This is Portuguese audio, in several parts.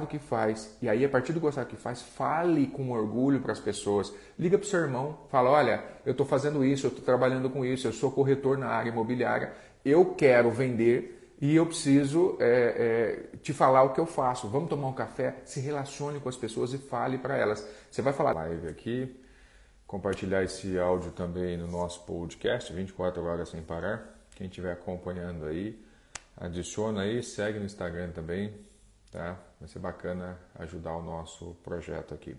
do que faz. E aí, a partir do gostar do que faz, fale com orgulho para as pessoas. Liga para o seu irmão, fala: olha, eu estou fazendo isso, eu estou trabalhando com isso, eu sou corretor na área imobiliária, eu quero vender e eu preciso é, é, te falar o que eu faço. Vamos tomar um café? Se relacione com as pessoas e fale para elas. Você vai falar live aqui, compartilhar esse áudio também no nosso podcast, 24 horas sem parar. Quem estiver acompanhando aí, adiciona aí, segue no Instagram também, tá? Vai ser bacana ajudar o nosso projeto aqui.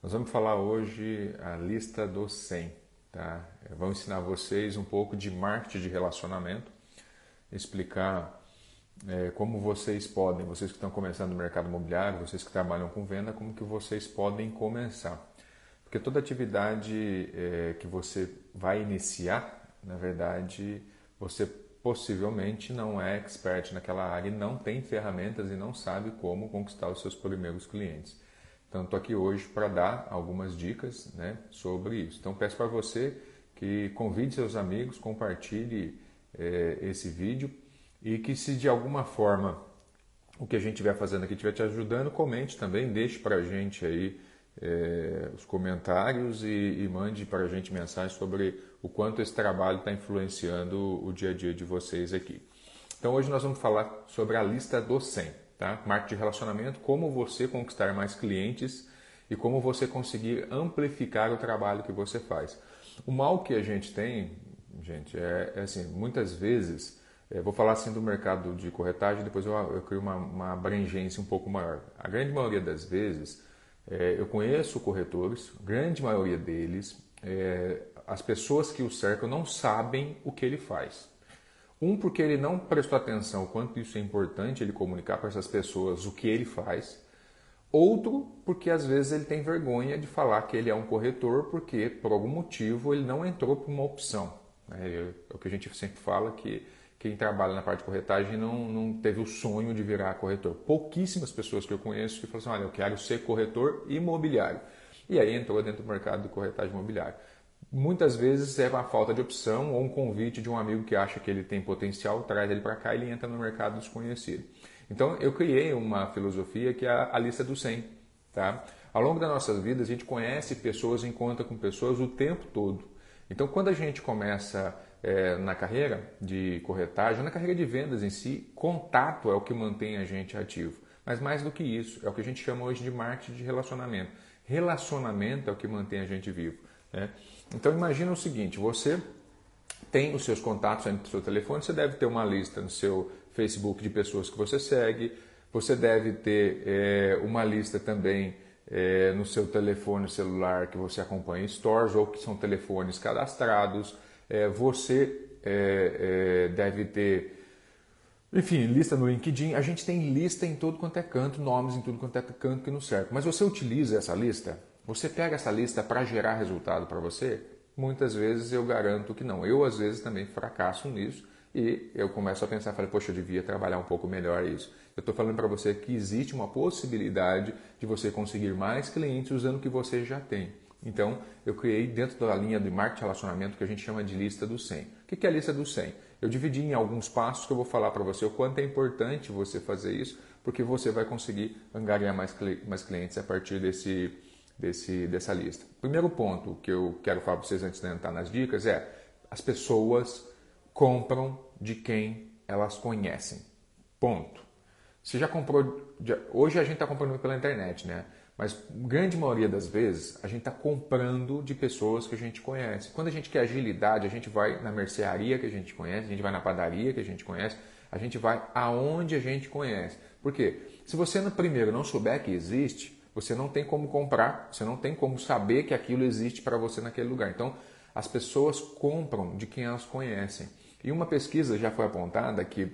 Nós vamos falar hoje a lista dos 100, tá? Vamos ensinar vocês um pouco de marketing de relacionamento, explicar é, como vocês podem, vocês que estão começando no mercado imobiliário, vocês que trabalham com venda, como que vocês podem começar. Porque toda atividade é, que você vai iniciar, na verdade, você possivelmente não é expert naquela área e não tem ferramentas e não sabe como conquistar os seus primeiros clientes. Então, estou aqui hoje para dar algumas dicas né, sobre isso. Então, peço para você que convide seus amigos, compartilhe é, esse vídeo e que, se de alguma forma o que a gente estiver fazendo aqui estiver te ajudando, comente também, deixe para a gente aí é, os comentários e, e mande para a gente mensagem sobre o quanto esse trabalho está influenciando o dia a dia de vocês aqui. Então hoje nós vamos falar sobre a lista dos 100, tá? Marketing de relacionamento, como você conquistar mais clientes e como você conseguir amplificar o trabalho que você faz. O mal que a gente tem, gente, é, é assim, muitas vezes, é, vou falar assim do mercado de corretagem, depois eu, eu crio uma, uma abrangência um pouco maior. A grande maioria das vezes, é, eu conheço corretores, grande maioria deles, é, as pessoas que o cercam não sabem o que ele faz. Um, porque ele não prestou atenção quanto isso é importante ele comunicar para essas pessoas o que ele faz. Outro, porque às vezes ele tem vergonha de falar que ele é um corretor, porque por algum motivo ele não entrou para uma opção. É, é o que a gente sempre fala que quem trabalha na parte de corretagem não, não teve o sonho de virar corretor. Pouquíssimas pessoas que eu conheço que falam assim, olha, eu quero ser corretor imobiliário. E aí entrou dentro do mercado de corretagem imobiliária. Muitas vezes é uma falta de opção ou um convite de um amigo que acha que ele tem potencial, traz ele para cá e ele entra no mercado desconhecido. Então eu criei uma filosofia que é a lista dos 100. Tá? Ao longo das nossas vidas a gente conhece pessoas, encontra com pessoas o tempo todo. Então quando a gente começa é, na carreira de corretagem, na carreira de vendas em si, contato é o que mantém a gente ativo. Mas mais do que isso, é o que a gente chama hoje de marketing de relacionamento. Relacionamento é o que mantém a gente vivo. Né? Então imagina o seguinte: você tem os seus contatos no seu telefone, você deve ter uma lista no seu Facebook de pessoas que você segue, você deve ter é, uma lista também é, no seu telefone celular que você acompanha stores ou que são telefones cadastrados. É, você é, é, deve ter, enfim, lista no LinkedIn. A gente tem lista em todo quanto é canto, nomes em tudo quanto é canto que nos serve. Mas você utiliza essa lista? Você pega essa lista para gerar resultado para você? Muitas vezes eu garanto que não. Eu, às vezes, também fracasso nisso e eu começo a pensar, falei, poxa, eu devia trabalhar um pouco melhor isso. Eu estou falando para você que existe uma possibilidade de você conseguir mais clientes usando o que você já tem. Então, eu criei dentro da linha de marketing relacionamento que a gente chama de lista dos 100. O que é a lista dos 100? Eu dividi em alguns passos que eu vou falar para você o quanto é importante você fazer isso, porque você vai conseguir angariar mais, mais clientes a partir desse, desse, dessa lista. Primeiro ponto que eu quero falar para vocês antes de entrar nas dicas é as pessoas compram de quem elas conhecem. Ponto. Você já comprou. Hoje a gente está comprando pela internet, né? Mas grande maioria das vezes a gente está comprando de pessoas que a gente conhece. Quando a gente quer agilidade, a gente vai na mercearia que a gente conhece, a gente vai na padaria que a gente conhece, a gente vai aonde a gente conhece. Por quê? Se você no primeiro não souber que existe, você não tem como comprar, você não tem como saber que aquilo existe para você naquele lugar. Então, as pessoas compram de quem elas conhecem. E uma pesquisa já foi apontada que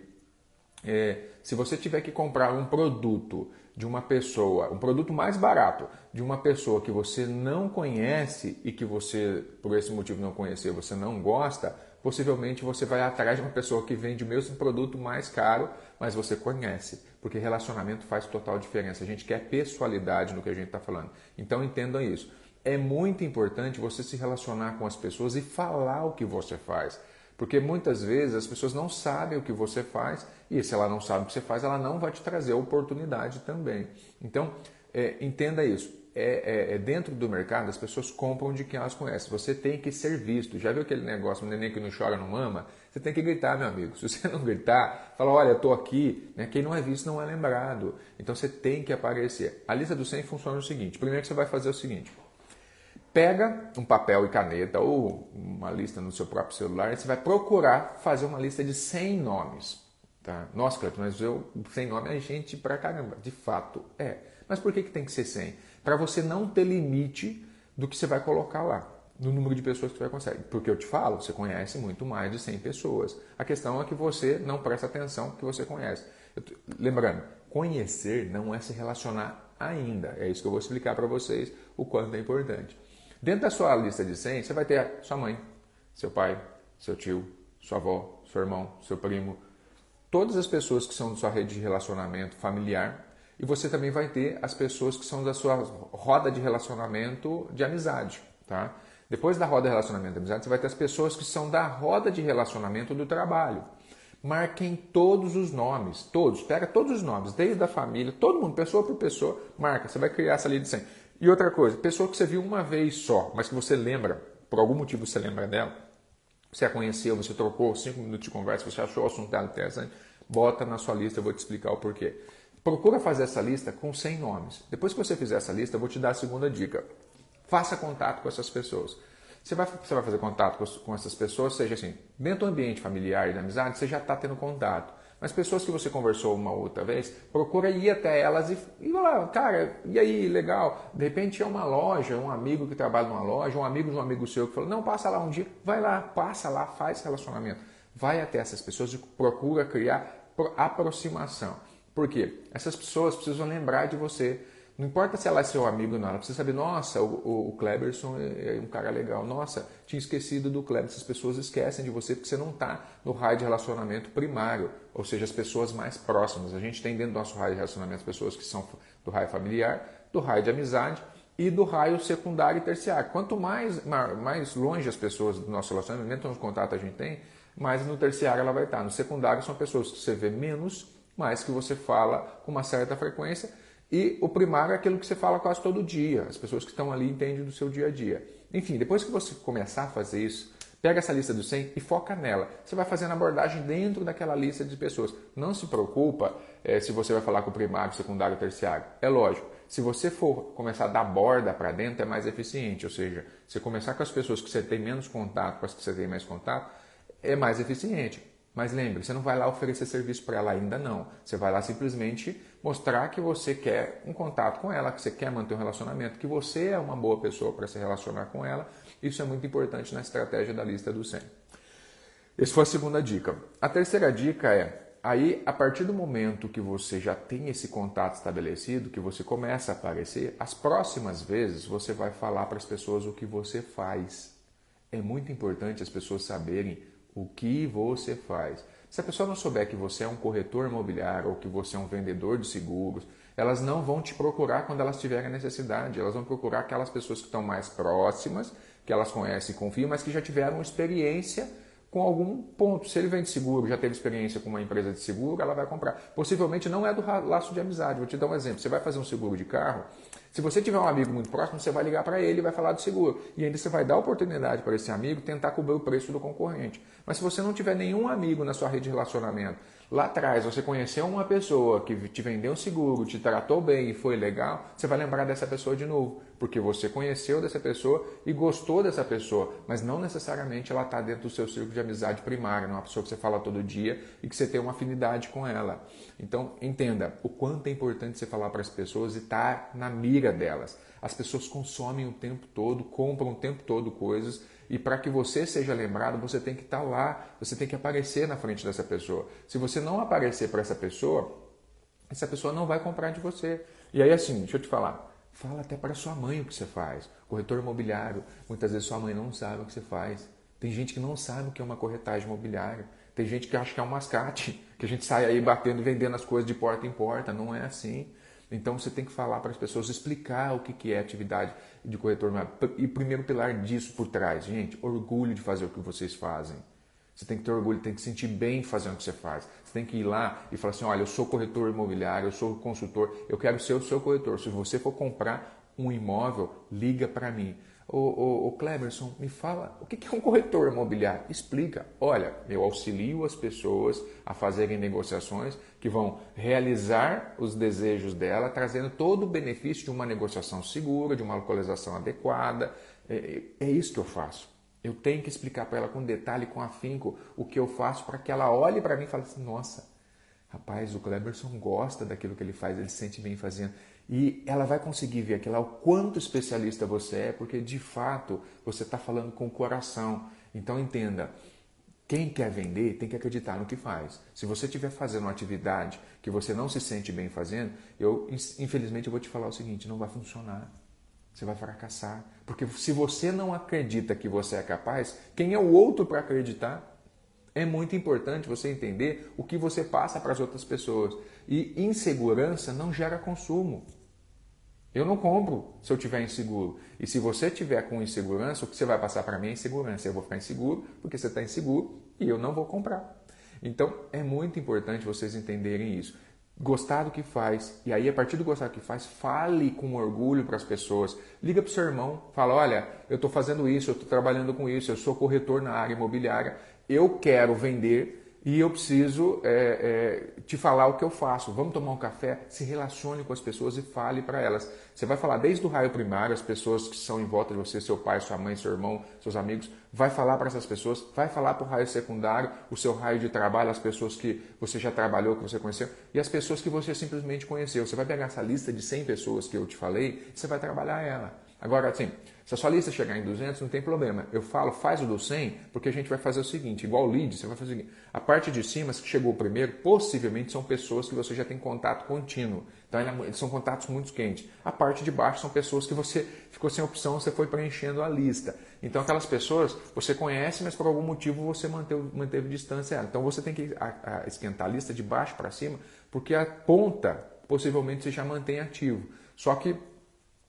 é, se você tiver que comprar um produto de uma pessoa, um produto mais barato de uma pessoa que você não conhece e que você, por esse motivo não conhecer, você não gosta, possivelmente você vai atrás de uma pessoa que vende o mesmo produto mais caro, mas você conhece, porque relacionamento faz total diferença. A gente quer pessoalidade no que a gente está falando. Então entendam isso. É muito importante você se relacionar com as pessoas e falar o que você faz. Porque muitas vezes as pessoas não sabem o que você faz e se ela não sabe o que você faz, ela não vai te trazer oportunidade também. Então, é, entenda isso. É, é, é, dentro do mercado, as pessoas compram de quem elas conhecem. Você tem que ser visto. Já viu aquele negócio, o neném que não chora, não mama? Você tem que gritar, meu amigo. Se você não gritar, fala, olha, estou aqui. Né? Quem não é visto não é lembrado. Então você tem que aparecer. A lista do 100 funciona o seguinte. Primeiro que você vai fazer o seguinte. Pega um papel e caneta ou uma lista no seu próprio celular e você vai procurar fazer uma lista de 100 nomes. Tá? Nossa, Cleiton, mas eu, 100 nomes é gente pra caramba. De fato, é. Mas por que, que tem que ser 100? Para você não ter limite do que você vai colocar lá, no número de pessoas que você vai conseguir. Porque eu te falo, você conhece muito mais de 100 pessoas. A questão é que você não presta atenção que você conhece. Lembrando, conhecer não é se relacionar ainda. É isso que eu vou explicar para vocês o quanto é importante. Dentro da sua lista de 100, você vai ter sua mãe, seu pai, seu tio, sua avó, seu irmão, seu primo, todas as pessoas que são da sua rede de relacionamento familiar e você também vai ter as pessoas que são da sua roda de relacionamento de amizade, tá? Depois da roda de relacionamento de amizade, você vai ter as pessoas que são da roda de relacionamento do trabalho. Marquem todos os nomes, todos, pega todos os nomes, desde a família, todo mundo, pessoa por pessoa, marca. Você vai criar essa lista de 100. E outra coisa, pessoa que você viu uma vez só, mas que você lembra, por algum motivo você lembra dela, você a conheceu, você trocou cinco minutos de conversa, você achou o assunto dela interessante, bota na sua lista, eu vou te explicar o porquê. Procura fazer essa lista com 100 nomes. Depois que você fizer essa lista, eu vou te dar a segunda dica. Faça contato com essas pessoas. Você vai, você vai fazer contato com, com essas pessoas, seja assim, dentro do ambiente familiar e da amizade, você já está tendo contato. Mas pessoas que você conversou uma outra vez, procura ir até elas e, e falar, cara, e aí, legal. De repente é uma loja, um amigo que trabalha numa loja, um amigo de um amigo seu que falou, não, passa lá um dia, vai lá, passa lá, faz relacionamento. Vai até essas pessoas e procura criar aproximação. Por quê? Essas pessoas precisam lembrar de você. Não importa se ela é seu amigo ou não, ela precisa saber, nossa, o, o Kleberson é, é um cara legal. Nossa, tinha esquecido do Kleber. Essas pessoas esquecem de você porque você não está no raio de relacionamento primário, ou seja, as pessoas mais próximas. A gente tem dentro do nosso raio de relacionamento as pessoas que são do raio familiar, do raio de amizade e do raio secundário e terciário. Quanto mais, mais longe as pessoas do nosso relacionamento, menos contato a gente tem, mais no terciário ela vai estar. No secundário são pessoas que você vê menos, mas que você fala com uma certa frequência e o primário é aquilo que você fala quase todo dia. As pessoas que estão ali entendem do seu dia a dia. Enfim, depois que você começar a fazer isso, pega essa lista dos 100 e foca nela. Você vai fazendo abordagem dentro daquela lista de pessoas. Não se preocupa é, se você vai falar com o primário, secundário, terciário. É lógico. Se você for começar a dar borda para dentro, é mais eficiente. Ou seja, você começar com as pessoas que você tem menos contato, com as que você tem mais contato, é mais eficiente. Mas lembre, você não vai lá oferecer serviço para ela ainda não. Você vai lá simplesmente mostrar que você quer um contato com ela, que você quer manter um relacionamento, que você é uma boa pessoa para se relacionar com ela. Isso é muito importante na estratégia da lista do 100. Essa foi a segunda dica. A terceira dica é, aí a partir do momento que você já tem esse contato estabelecido, que você começa a aparecer, as próximas vezes você vai falar para as pessoas o que você faz. É muito importante as pessoas saberem o que você faz. Se a pessoa não souber que você é um corretor imobiliário ou que você é um vendedor de seguros, elas não vão te procurar quando elas tiverem necessidade. Elas vão procurar aquelas pessoas que estão mais próximas, que elas conhecem e confiam, mas que já tiveram experiência com algum ponto. Se ele vende seguro, já teve experiência com uma empresa de seguro, ela vai comprar. Possivelmente não é do laço de amizade. Vou te dar um exemplo. Você vai fazer um seguro de carro, se você tiver um amigo muito próximo, você vai ligar para ele e vai falar do seguro. E ainda você vai dar oportunidade para esse amigo tentar cobrir o preço do concorrente. Mas se você não tiver nenhum amigo na sua rede de relacionamento, lá atrás você conheceu uma pessoa que te vendeu um seguro, te tratou bem e foi legal, você vai lembrar dessa pessoa de novo, porque você conheceu dessa pessoa e gostou dessa pessoa, mas não necessariamente ela está dentro do seu círculo de amizade primária, não é uma pessoa que você fala todo dia e que você tem uma afinidade com ela. Então entenda o quanto é importante você falar para as pessoas e estar tá na mira delas. As pessoas consomem o tempo todo, compram o tempo todo coisas e para que você seja lembrado, você tem que estar tá lá, você tem que aparecer na frente dessa pessoa. Se você não aparecer para essa pessoa, essa pessoa não vai comprar de você. E aí, assim, deixa eu te falar, fala até para sua mãe o que você faz. Corretor imobiliário, muitas vezes sua mãe não sabe o que você faz. Tem gente que não sabe o que é uma corretagem imobiliária. Tem gente que acha que é um mascate, que a gente sai aí batendo e vendendo as coisas de porta em porta. Não é assim. Então você tem que falar para as pessoas, explicar o que é atividade de corretor. E o primeiro pilar disso por trás, gente, orgulho de fazer o que vocês fazem. Você tem que ter orgulho, tem que sentir bem fazendo o que você faz. Você tem que ir lá e falar assim: olha, eu sou corretor imobiliário, eu sou consultor, eu quero ser o seu corretor. Se você for comprar um imóvel, liga para mim. Ô, ô, ô Cleberson, me fala, o que é um corretor imobiliário? Explica. Olha, eu auxilio as pessoas a fazerem negociações que vão realizar os desejos dela, trazendo todo o benefício de uma negociação segura, de uma localização adequada. É, é, é isso que eu faço. Eu tenho que explicar para ela com detalhe, com afinco, o que eu faço para que ela olhe para mim e fale assim: nossa, rapaz, o Cleberson gosta daquilo que ele faz, ele se sente bem fazendo. E ela vai conseguir ver aquilo, o quanto especialista você é, porque de fato você está falando com o coração. Então entenda, quem quer vender tem que acreditar no que faz. Se você estiver fazendo uma atividade que você não se sente bem fazendo, eu infelizmente eu vou te falar o seguinte, não vai funcionar. Você vai fracassar. Porque se você não acredita que você é capaz, quem é o outro para acreditar? É muito importante você entender o que você passa para as outras pessoas. E insegurança não gera consumo. Eu não compro se eu tiver inseguro. E se você tiver com insegurança, o que você vai passar para mim é insegurança. Eu vou ficar inseguro porque você está inseguro e eu não vou comprar. Então é muito importante vocês entenderem isso gostar do que faz. E aí, a partir do gostar do que faz, fale com orgulho para as pessoas. Liga para o seu irmão, fala: olha, eu estou fazendo isso, eu estou trabalhando com isso, eu sou corretor na área imobiliária, eu quero vender e eu preciso é, é, te falar o que eu faço. Vamos tomar um café? Se relacione com as pessoas e fale para elas. Você vai falar desde o raio primário, as pessoas que são em volta de você, seu pai, sua mãe, seu irmão, seus amigos, vai falar para essas pessoas, vai falar para o raio secundário, o seu raio de trabalho, as pessoas que você já trabalhou, que você conheceu, e as pessoas que você simplesmente conheceu. Você vai pegar essa lista de 100 pessoas que eu te falei você vai trabalhar ela. Agora, assim, se a sua lista chegar em 200, não tem problema. Eu falo, faz o do 100, porque a gente vai fazer o seguinte, igual o lead, você vai fazer o seguinte, a parte de cima, que chegou primeiro, possivelmente são pessoas que você já tem contato contínuo. Então, é são contatos muito quentes. A parte de baixo são pessoas que você ficou sem opção, você foi preenchendo a lista. Então, aquelas pessoas você conhece, mas por algum motivo você manteve, manteve distância. Então, você tem que esquentar a lista de baixo para cima, porque a ponta possivelmente você já mantém ativo. Só que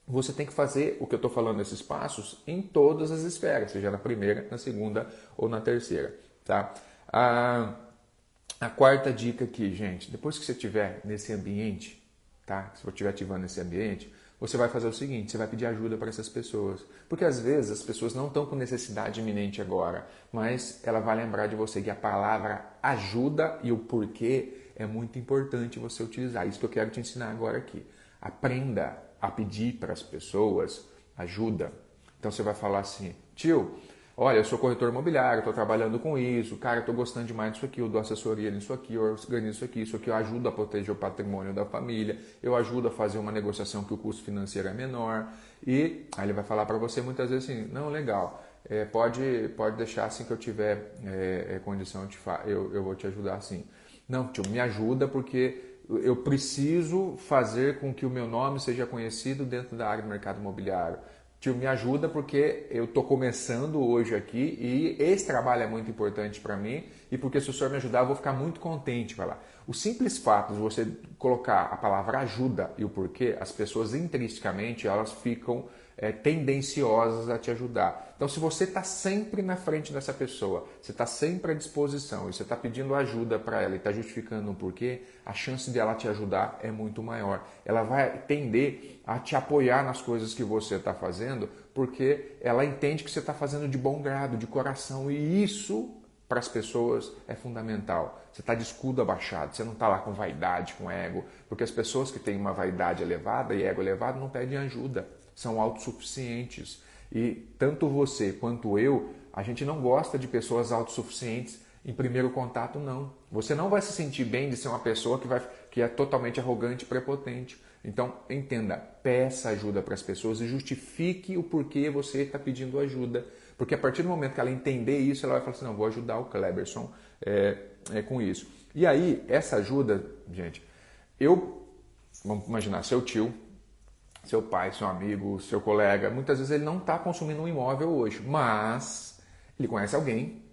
você tem que fazer o que eu estou falando nesses passos em todas as esferas, seja na primeira, na segunda ou na terceira. Tá? A, a quarta dica aqui, gente, depois que você estiver nesse ambiente, tá? se você estiver ativando esse ambiente, você vai fazer o seguinte: você vai pedir ajuda para essas pessoas. Porque às vezes as pessoas não estão com necessidade iminente agora, mas ela vai lembrar de você que a palavra ajuda e o porquê é muito importante você utilizar. Isso que eu quero te ensinar agora aqui. Aprenda a pedir para as pessoas ajuda. Então você vai falar assim, tio, olha, eu sou corretor imobiliário, estou trabalhando com isso, cara, estou gostando demais disso aqui, eu dou assessoria nisso aqui, eu organizo isso aqui, isso aqui eu ajudo a proteger o patrimônio da família, eu ajudo a fazer uma negociação que o custo financeiro é menor. E aí ele vai falar para você muitas vezes assim, não, legal, é, pode, pode deixar assim que eu tiver é, é, condição, eu, eu vou te ajudar assim. Não, tio, me ajuda porque eu preciso fazer com que o meu nome seja conhecido dentro da área do mercado imobiliário. Tio, me ajuda porque eu estou começando hoje aqui e esse trabalho é muito importante para mim e porque se o senhor me ajudar eu vou ficar muito contente. Vai lá. O simples fato de você colocar a palavra ajuda e o porquê, as pessoas intrinsecamente elas ficam é, tendenciosas a te ajudar. Então, se você está sempre na frente dessa pessoa, você está sempre à disposição e você está pedindo ajuda para ela e está justificando um porquê, a chance dela te ajudar é muito maior. Ela vai tender a te apoiar nas coisas que você está fazendo porque ela entende que você está fazendo de bom grado, de coração e isso para as pessoas é fundamental. Você está de escudo abaixado, você não está lá com vaidade, com ego, porque as pessoas que têm uma vaidade elevada e ego elevado não pedem ajuda são autossuficientes. E tanto você quanto eu, a gente não gosta de pessoas autossuficientes em primeiro contato, não. Você não vai se sentir bem de ser uma pessoa que, vai, que é totalmente arrogante e prepotente. Então, entenda, peça ajuda para as pessoas e justifique o porquê você está pedindo ajuda. Porque a partir do momento que ela entender isso, ela vai falar assim: não, vou ajudar o Kleberson é, é, com isso. E aí, essa ajuda, gente, eu, vamos imaginar, seu tio seu pai, seu amigo, seu colega, muitas vezes ele não está consumindo um imóvel hoje, mas ele conhece alguém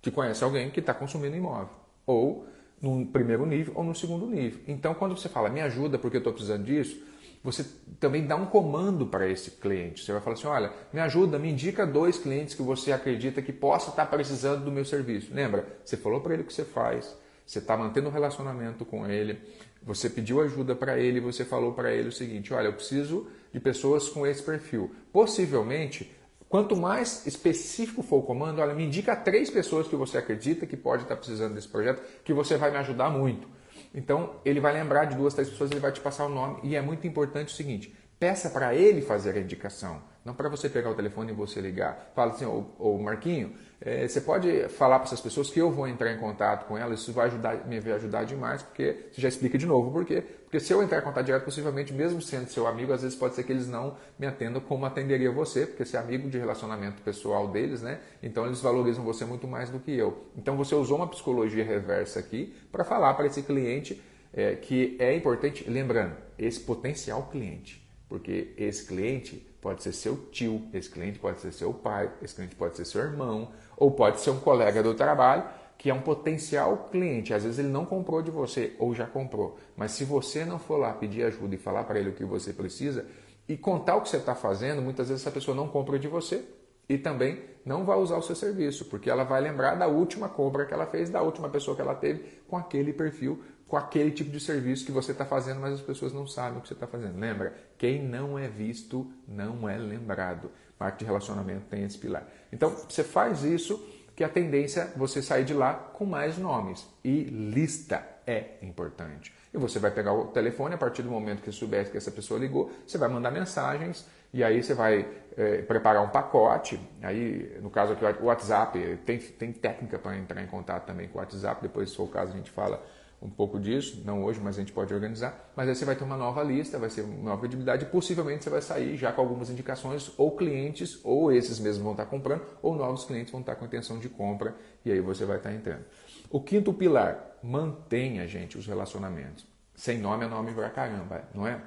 que conhece alguém que está consumindo um imóvel. Ou no primeiro nível ou no segundo nível. Então, quando você fala, me ajuda porque eu estou precisando disso, você também dá um comando para esse cliente. Você vai falar assim: olha, me ajuda, me indica dois clientes que você acredita que possa estar precisando do meu serviço. Lembra? Você falou para ele o que você faz, você está mantendo um relacionamento com ele, você pediu ajuda para ele, você falou para ele o seguinte: olha, eu preciso de pessoas com esse perfil. Possivelmente, quanto mais específico for o comando, olha, me indica três pessoas que você acredita que pode estar precisando desse projeto, que você vai me ajudar muito. Então, ele vai lembrar de duas, três pessoas, ele vai te passar o nome. E é muito importante o seguinte: peça para ele fazer a indicação, não para você pegar o telefone e você ligar. Fala assim, ô, ô Marquinho, é, você pode falar para essas pessoas que eu vou entrar em contato com elas, isso vai ajudar, me ajudar demais, porque você já explica de novo por quê. Porque se eu entrar em contato direto, possivelmente, mesmo sendo seu amigo, às vezes pode ser que eles não me atendam como atenderia você, porque você é amigo de relacionamento pessoal deles, né? Então eles valorizam você muito mais do que eu. Então você usou uma psicologia reversa aqui para falar para esse cliente é, que é importante, lembrando, esse potencial cliente, porque esse cliente pode ser seu tio, esse cliente pode ser seu pai, esse cliente pode ser seu irmão, ou pode ser um colega do trabalho que é um potencial cliente. Às vezes ele não comprou de você ou já comprou, mas se você não for lá pedir ajuda e falar para ele o que você precisa e contar o que você está fazendo, muitas vezes essa pessoa não compra de você e também não vai usar o seu serviço, porque ela vai lembrar da última compra que ela fez, da última pessoa que ela teve com aquele perfil com aquele tipo de serviço que você está fazendo, mas as pessoas não sabem o que você está fazendo. Lembra? Quem não é visto não é lembrado. Parte de relacionamento tem esse pilar. Então, você faz isso, que a tendência é você sair de lá com mais nomes. E lista é importante. E você vai pegar o telefone, a partir do momento que souber que essa pessoa ligou, você vai mandar mensagens e aí você vai é, preparar um pacote. Aí, no caso aqui, o WhatsApp, tem, tem técnica para entrar em contato também com o WhatsApp. Depois, se for o caso, a gente fala um pouco disso, não hoje, mas a gente pode organizar. Mas aí você vai ter uma nova lista, vai ser uma nova credibilidade e possivelmente você vai sair já com algumas indicações, ou clientes, ou esses mesmos vão estar comprando, ou novos clientes vão estar com intenção de compra e aí você vai estar entrando. O quinto pilar, mantenha, gente, os relacionamentos. Sem nome é nome pra caramba, não é?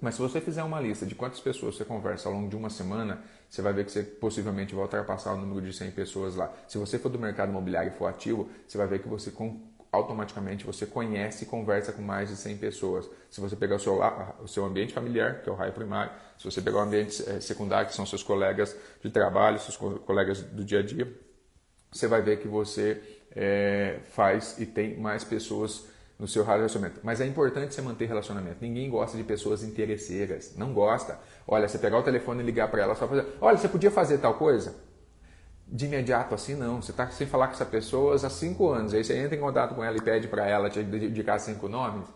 Mas se você fizer uma lista de quantas pessoas você conversa ao longo de uma semana, você vai ver que você possivelmente vai ultrapassar o número de 100 pessoas lá. Se você for do mercado imobiliário e for ativo, você vai ver que você automaticamente você conhece e conversa com mais de 100 pessoas. Se você pegar o seu, o seu ambiente familiar, que é o raio primário, se você pegar o ambiente eh, secundário, que são seus colegas de trabalho, seus colegas do dia a dia, você vai ver que você é, faz e tem mais pessoas no seu relacionamento. Mas é importante você manter relacionamento. Ninguém gosta de pessoas interesseiras. Não gosta. Olha, você pegar o telefone e ligar para ela só fazer. Olha, você podia fazer tal coisa? De imediato assim, não. Você está sem falar com essa pessoa há cinco anos, aí você entra em contato com ela e pede para ela te dedicar cinco nomes.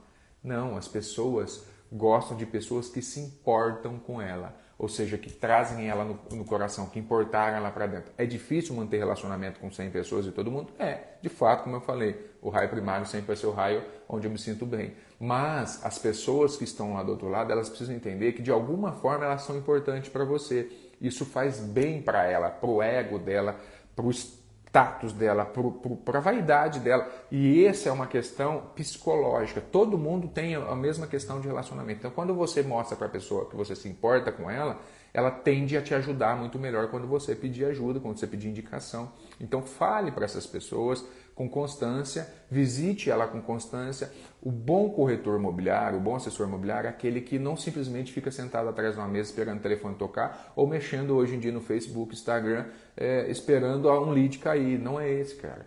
Não, as pessoas gostam de pessoas que se importam com ela, ou seja, que trazem ela no, no coração, que importaram ela para dentro. É difícil manter relacionamento com 100 pessoas e todo mundo? É, de fato, como eu falei, o raio primário sempre vai ser o raio onde eu me sinto bem. Mas as pessoas que estão lá do outro lado, elas precisam entender que de alguma forma elas são importantes para você isso faz bem para ela, para o ego dela, para o status dela, para a vaidade dela. E essa é uma questão psicológica. Todo mundo tem a mesma questão de relacionamento. Então, quando você mostra para a pessoa que você se importa com ela, ela tende a te ajudar muito melhor quando você pedir ajuda, quando você pedir indicação. Então, fale para essas pessoas com constância, visite ela com constância. O bom corretor imobiliário, o bom assessor imobiliário é aquele que não simplesmente fica sentado atrás de uma mesa esperando o telefone tocar ou mexendo hoje em dia no Facebook, Instagram, é, esperando um lead cair. Não é esse, cara.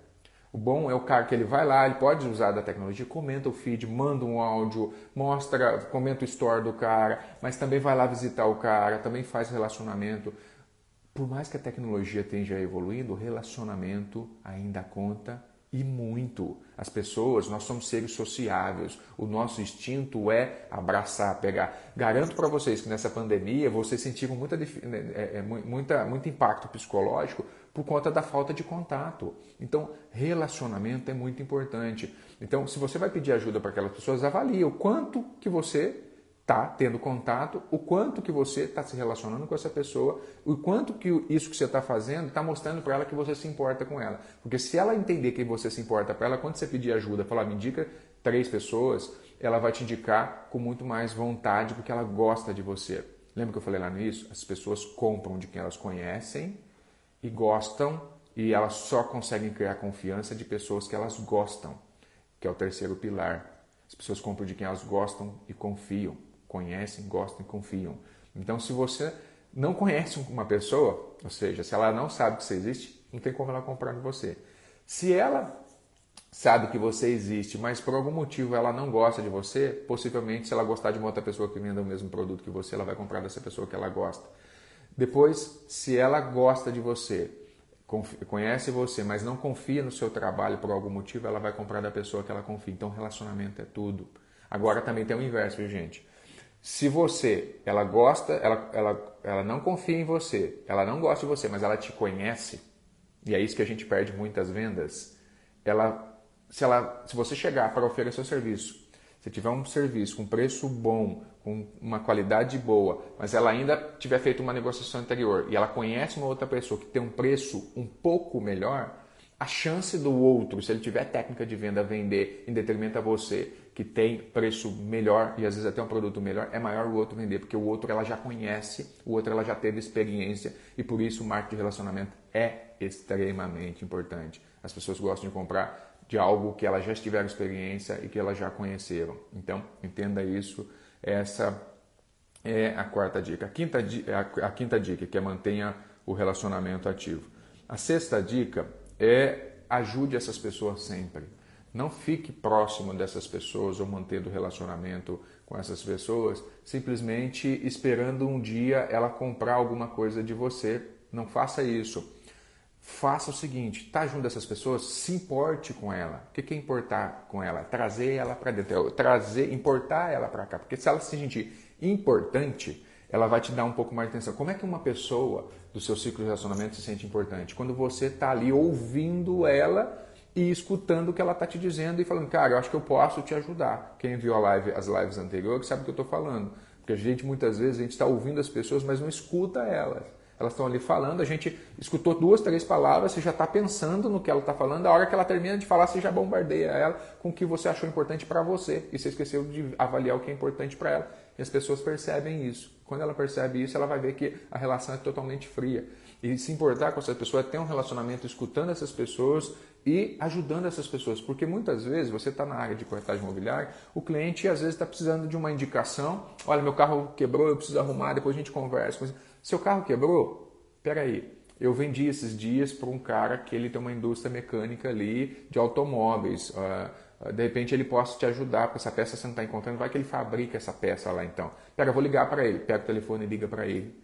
O bom é o cara que ele vai lá, ele pode usar da tecnologia, comenta o feed, manda um áudio, mostra, comenta o store do cara, mas também vai lá visitar o cara, também faz relacionamento. Por mais que a tecnologia esteja evoluindo, o relacionamento ainda conta e muito. As pessoas, nós somos seres sociáveis. O nosso instinto é abraçar, pegar. Garanto para vocês que nessa pandemia vocês sentiram muita, né, é, é, muita, muito impacto psicológico por conta da falta de contato. Então, relacionamento é muito importante. Então, se você vai pedir ajuda para aquelas pessoas, avalie o quanto que você está tendo contato, o quanto que você está se relacionando com essa pessoa, o quanto que isso que você está fazendo está mostrando para ela que você se importa com ela. Porque se ela entender que você se importa para ela, quando você pedir ajuda, falar, me indica três pessoas, ela vai te indicar com muito mais vontade, porque ela gosta de você. Lembra que eu falei lá no início? As pessoas compram de quem elas conhecem e gostam, e elas só conseguem criar confiança de pessoas que elas gostam, que é o terceiro pilar. As pessoas compram de quem elas gostam e confiam conhecem, gostam e confiam. Então, se você não conhece uma pessoa, ou seja, se ela não sabe que você existe, não tem como ela comprar de você. Se ela sabe que você existe, mas por algum motivo ela não gosta de você, possivelmente se ela gostar de uma outra pessoa que venda o mesmo produto que você, ela vai comprar dessa pessoa que ela gosta. Depois, se ela gosta de você, conhece você, mas não confia no seu trabalho por algum motivo, ela vai comprar da pessoa que ela confia. Então, relacionamento é tudo. Agora também tem o inverso, viu, gente? Se você, ela gosta, ela, ela, ela não confia em você, ela não gosta de você, mas ela te conhece, e é isso que a gente perde muitas vendas, ela, se, ela, se você chegar para oferecer o serviço, se tiver um serviço com preço bom, com uma qualidade boa, mas ela ainda tiver feito uma negociação anterior e ela conhece uma outra pessoa que tem um preço um pouco melhor, a chance do outro, se ele tiver técnica de venda, vender em detrimento a você, que tem preço melhor e às vezes até um produto melhor, é maior o outro vender, porque o outro ela já conhece, o outro ela já teve experiência e por isso o marketing de relacionamento é extremamente importante. As pessoas gostam de comprar de algo que elas já tiveram experiência e que elas já conheceram. Então, entenda isso essa é a quarta dica. A quinta, a quinta dica que é mantenha o relacionamento ativo. A sexta dica é ajude essas pessoas sempre. Não fique próximo dessas pessoas ou mantendo relacionamento com essas pessoas simplesmente esperando um dia ela comprar alguma coisa de você. Não faça isso. Faça o seguinte: tá junto dessas pessoas, se importe com ela. O que é importar com ela? Trazer ela para dentro, trazer, importar ela para cá. Porque se ela se sentir importante, ela vai te dar um pouco mais de atenção. Como é que uma pessoa do seu ciclo de relacionamento se sente importante? Quando você está ali ouvindo ela e escutando o que ela está te dizendo e falando, cara, eu acho que eu posso te ajudar. Quem viu a live, as lives anteriores sabe o que eu estou falando. Porque a gente, muitas vezes, a gente está ouvindo as pessoas, mas não escuta elas. Elas estão ali falando, a gente escutou duas, três palavras, você já está pensando no que ela está falando, a hora que ela termina de falar, você já bombardeia ela com o que você achou importante para você e você esqueceu de avaliar o que é importante para ela. E as pessoas percebem isso. Quando ela percebe isso, ela vai ver que a relação é totalmente fria. E se importar com essa pessoa é ter um relacionamento escutando essas pessoas e ajudando essas pessoas. Porque muitas vezes você está na área de corretagem imobiliária, o cliente às vezes está precisando de uma indicação. Olha, meu carro quebrou, eu preciso arrumar, depois a gente conversa. Seu carro quebrou? Peraí, eu vendi esses dias para um cara que ele tem uma indústria mecânica ali de automóveis. Uh, de repente ele possa te ajudar, porque essa peça você não está encontrando, vai que ele fabrica essa peça lá então. Pega, vou ligar para ele, pega o telefone e liga para ele.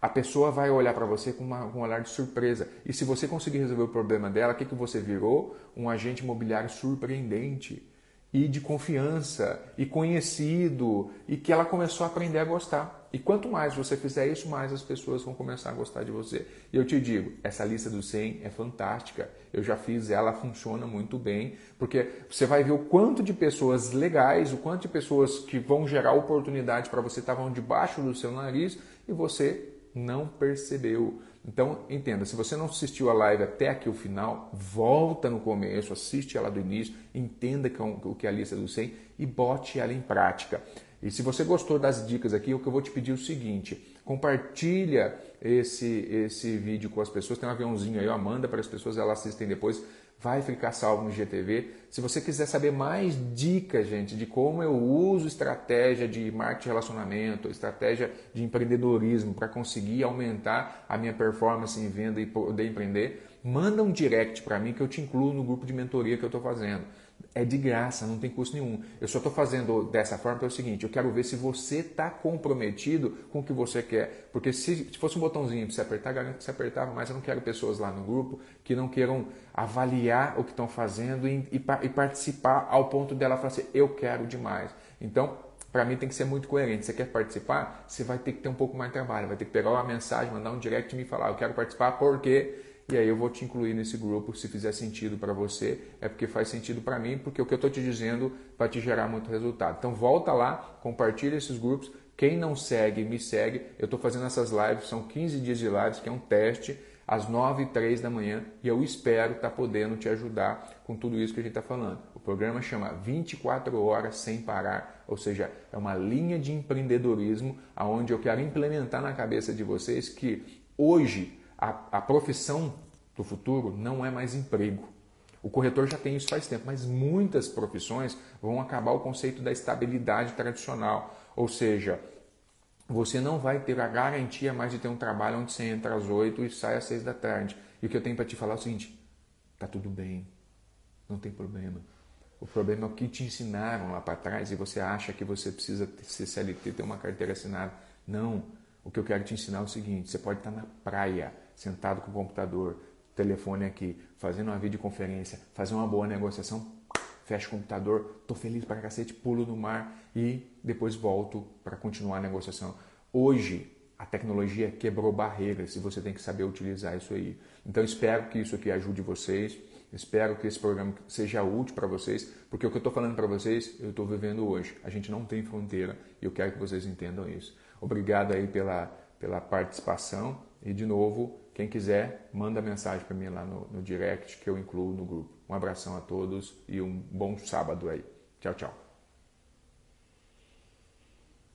A pessoa vai olhar para você com, uma, com, um olhar de surpresa. E se você conseguir resolver o problema dela, o que, que você virou? Um agente imobiliário surpreendente e de confiança e conhecido e que ela começou a aprender a gostar. E quanto mais você fizer isso, mais as pessoas vão começar a gostar de você. E eu te digo, essa lista dos 100 é fantástica. Eu já fiz ela, funciona muito bem, porque você vai ver o quanto de pessoas legais, o quanto de pessoas que vão gerar oportunidade para você estavam debaixo do seu nariz e você não percebeu. Então, entenda, se você não assistiu a live até aqui o final, volta no começo, assiste ela do início, entenda o que é a lista do 100 e bote ela em prática. E se você gostou das dicas aqui, o que eu vou te pedir é o seguinte, compartilha esse, esse vídeo com as pessoas, tem um aviãozinho aí, ó, manda para as pessoas, elas assistem depois, vai ficar salvo no GTV. Se você quiser saber mais dicas, gente, de como eu uso estratégia de marketing relacionamento, estratégia de empreendedorismo para conseguir aumentar a minha performance em venda e poder empreender, manda um direct para mim que eu te incluo no grupo de mentoria que eu estou fazendo é de graça, não tem custo nenhum. Eu só estou fazendo dessa forma pelo seguinte: eu quero ver se você está comprometido com o que você quer. Porque se, se fosse um botãozinho para você apertar, garanto que você apertava, mas eu não quero pessoas lá no grupo que não queiram avaliar o que estão fazendo e, e, e participar ao ponto dela falar assim: eu quero demais. Então, para mim tem que ser muito coerente. Você quer participar? Você vai ter que ter um pouco mais de trabalho, vai ter que pegar uma mensagem, mandar um direct e me falar: eu quero participar porque e aí eu vou te incluir nesse grupo se fizer sentido para você, é porque faz sentido para mim, porque o que eu estou te dizendo vai te gerar muito resultado. Então volta lá, compartilha esses grupos. Quem não segue, me segue. Eu estou fazendo essas lives, são 15 dias de lives, que é um teste, às 9 e 3 da manhã, e eu espero estar tá podendo te ajudar com tudo isso que a gente está falando. O programa chama 24 horas sem parar, ou seja, é uma linha de empreendedorismo aonde eu quero implementar na cabeça de vocês que hoje a, a profissão do futuro não é mais emprego. O corretor já tem isso faz tempo, mas muitas profissões vão acabar o conceito da estabilidade tradicional. Ou seja, você não vai ter a garantia mais de ter um trabalho onde você entra às 8 e sai às 6 da tarde. E o que eu tenho para te falar é o seguinte: tá tudo bem, não tem problema. O problema é o que te ensinaram lá para trás e você acha que você precisa ser CLT, ter uma carteira assinada. Não. O que eu quero te ensinar é o seguinte: você pode estar na praia, sentado com o computador, telefone aqui, fazendo uma videoconferência, fazer uma boa negociação, fecho o computador, tô feliz para cacete, pulo no mar e depois volto para continuar a negociação. Hoje, a tecnologia quebrou barreiras e você tem que saber utilizar isso aí. Então, espero que isso aqui ajude vocês. Espero que esse programa seja útil para vocês, porque o que eu estou falando para vocês, eu estou vivendo hoje. A gente não tem fronteira e eu quero que vocês entendam isso. Obrigado aí pela, pela participação e, de novo, quem quiser, manda mensagem para mim lá no, no direct que eu incluo no grupo. Um abração a todos e um bom sábado aí. Tchau, tchau.